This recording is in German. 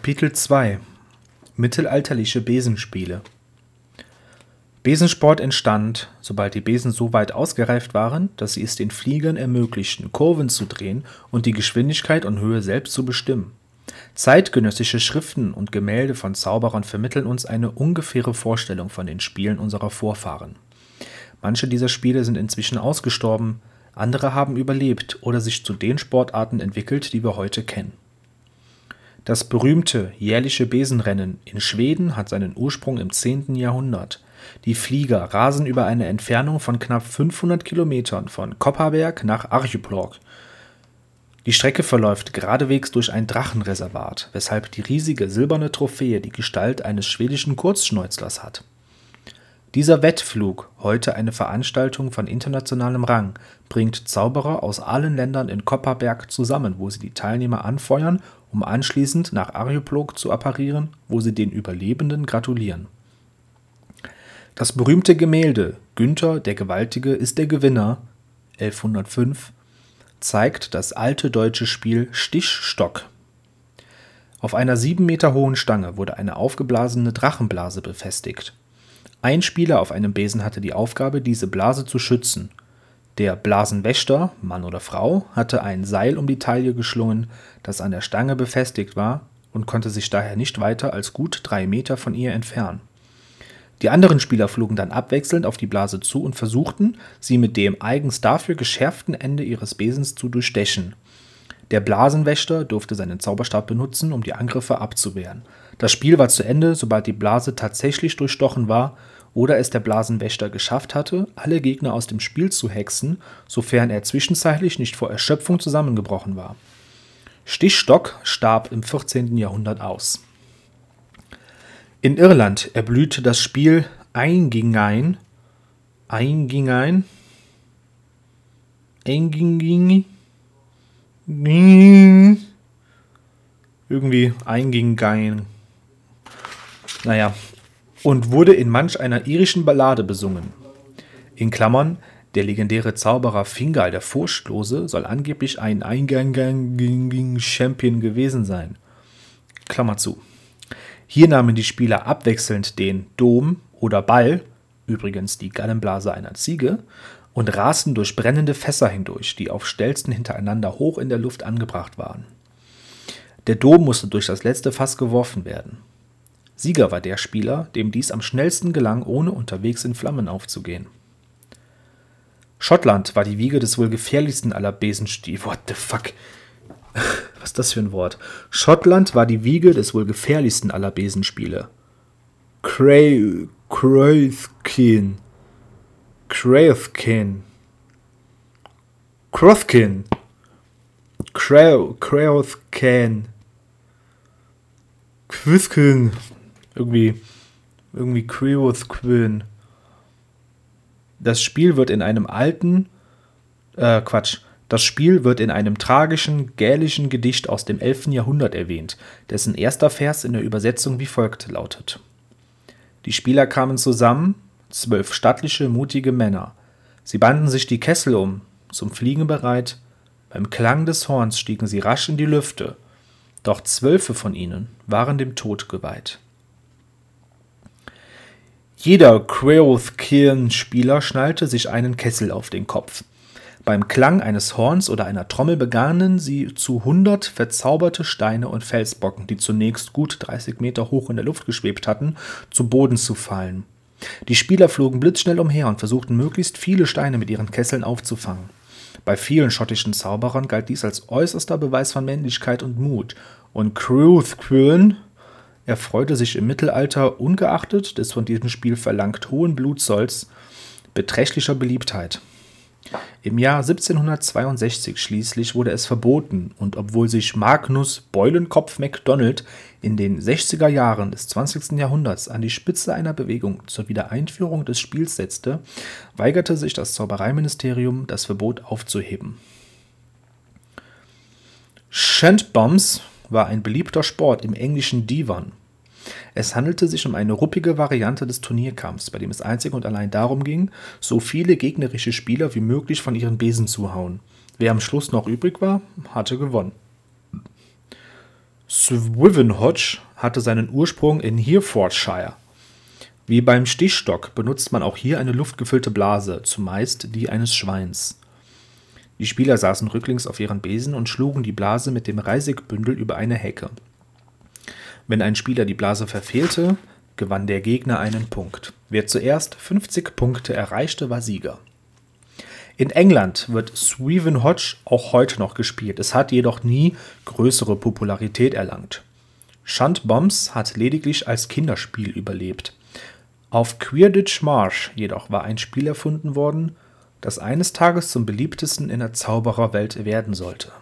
Kapitel 2 Mittelalterliche Besenspiele Besensport entstand, sobald die Besen so weit ausgereift waren, dass sie es den Fliegern ermöglichten, Kurven zu drehen und die Geschwindigkeit und Höhe selbst zu bestimmen. Zeitgenössische Schriften und Gemälde von Zauberern vermitteln uns eine ungefähre Vorstellung von den Spielen unserer Vorfahren. Manche dieser Spiele sind inzwischen ausgestorben, andere haben überlebt oder sich zu den Sportarten entwickelt, die wir heute kennen. Das berühmte jährliche Besenrennen in Schweden hat seinen Ursprung im 10. Jahrhundert. Die Flieger rasen über eine Entfernung von knapp 500 Kilometern von Kopparberg nach Arjeplog. Die Strecke verläuft geradewegs durch ein Drachenreservat, weshalb die riesige silberne Trophäe die Gestalt eines schwedischen Kurzschnäuzlers hat. Dieser Wettflug, heute eine Veranstaltung von internationalem Rang, bringt Zauberer aus allen Ländern in Kopparberg zusammen, wo sie die Teilnehmer anfeuern, um anschließend nach Arjeplog zu apparieren, wo sie den Überlebenden gratulieren. Das berühmte Gemälde Günther der Gewaltige ist der Gewinner (1105) zeigt das alte deutsche Spiel Stichstock. Auf einer sieben Meter hohen Stange wurde eine aufgeblasene Drachenblase befestigt. Ein Spieler auf einem Besen hatte die Aufgabe, diese Blase zu schützen. Der Blasenwächter (Mann oder Frau) hatte ein Seil um die Taille geschlungen, das an der Stange befestigt war und konnte sich daher nicht weiter als gut drei Meter von ihr entfernen. Die anderen Spieler flogen dann abwechselnd auf die Blase zu und versuchten, sie mit dem eigens dafür geschärften Ende ihres Besens zu durchstechen. Der Blasenwächter durfte seinen Zauberstab benutzen, um die Angriffe abzuwehren. Das Spiel war zu Ende, sobald die Blase tatsächlich durchstochen war oder es der Blasenwächter geschafft hatte, alle Gegner aus dem Spiel zu hexen, sofern er zwischenzeitlich nicht vor Erschöpfung zusammengebrochen war. Stichstock starb im 14. Jahrhundert aus. In Irland erblühte das Spiel Eingingein Eingingein Eingingein irgendwie Eingingein naja, und wurde in manch einer irischen Ballade besungen. In Klammern, der legendäre Zauberer Fingal der Furchtlose soll angeblich ein Eingang-Champion gewesen sein. Klammer zu. Hier nahmen die Spieler abwechselnd den Dom oder Ball, übrigens die Gallenblase einer Ziege, und rasten durch brennende Fässer hindurch, die auf Stelzen hintereinander hoch in der Luft angebracht waren. Der Dom musste durch das letzte Fass geworfen werden. Sieger war der Spieler, dem dies am schnellsten gelang, ohne unterwegs in Flammen aufzugehen. Schottland war die Wiege des wohl gefährlichsten aller Besenstiefel. What the fuck? Was ist das für ein Wort? Schottland war die Wiege des wohl gefährlichsten aller Besenspiele. Cray, Craythkin. Craythkin. Crothkin. Craythkin. Quiskin irgendwie, irgendwie Queoth Quinn. Das Spiel wird in einem alten, äh, Quatsch, das Spiel wird in einem tragischen gälischen Gedicht aus dem 11. Jahrhundert erwähnt, dessen erster Vers in der Übersetzung wie folgt lautet. Die Spieler kamen zusammen, zwölf stattliche, mutige Männer. Sie banden sich die Kessel um, zum Fliegen bereit. Beim Klang des Horns stiegen sie rasch in die Lüfte, doch zwölfe von ihnen waren dem Tod geweiht. Jeder Queothcean-Spieler schnallte sich einen Kessel auf den Kopf. Beim Klang eines Horns oder einer Trommel begannen sie zu hundert verzauberte Steine und Felsbrocken, die zunächst gut 30 Meter hoch in der Luft geschwebt hatten, zu Boden zu fallen. Die Spieler flogen blitzschnell umher und versuchten möglichst viele Steine mit ihren Kesseln aufzufangen. Bei vielen schottischen Zauberern galt dies als äußerster Beweis von Männlichkeit und Mut, und Cruthquirn er freute sich im Mittelalter ungeachtet des von diesem Spiel verlangt hohen Blutzolls beträchtlicher Beliebtheit. Im Jahr 1762 schließlich wurde es verboten und obwohl sich Magnus Beulenkopf MacDonald in den 60er Jahren des 20. Jahrhunderts an die Spitze einer Bewegung zur Wiedereinführung des Spiels setzte, weigerte sich das Zaubereiministerium, das Verbot aufzuheben. Shantbombs war ein beliebter Sport im englischen Divan es handelte sich um eine ruppige Variante des Turnierkampfs, bei dem es einzig und allein darum ging, so viele gegnerische Spieler wie möglich von ihren Besen zu hauen. Wer am Schluss noch übrig war, hatte gewonnen. Swivenhodge hatte seinen Ursprung in Herefordshire. Wie beim Stichstock benutzt man auch hier eine luftgefüllte Blase, zumeist die eines Schweins. Die Spieler saßen rücklings auf ihren Besen und schlugen die Blase mit dem Reisigbündel über eine Hecke. Wenn ein Spieler die Blase verfehlte, gewann der Gegner einen Punkt. Wer zuerst 50 Punkte erreichte, war Sieger. In England wird Swevenhodge auch heute noch gespielt, es hat jedoch nie größere Popularität erlangt. Shunt Bombs hat lediglich als Kinderspiel überlebt. Auf Quidditch Marsh jedoch war ein Spiel erfunden worden, das eines Tages zum beliebtesten in der Zaubererwelt werden sollte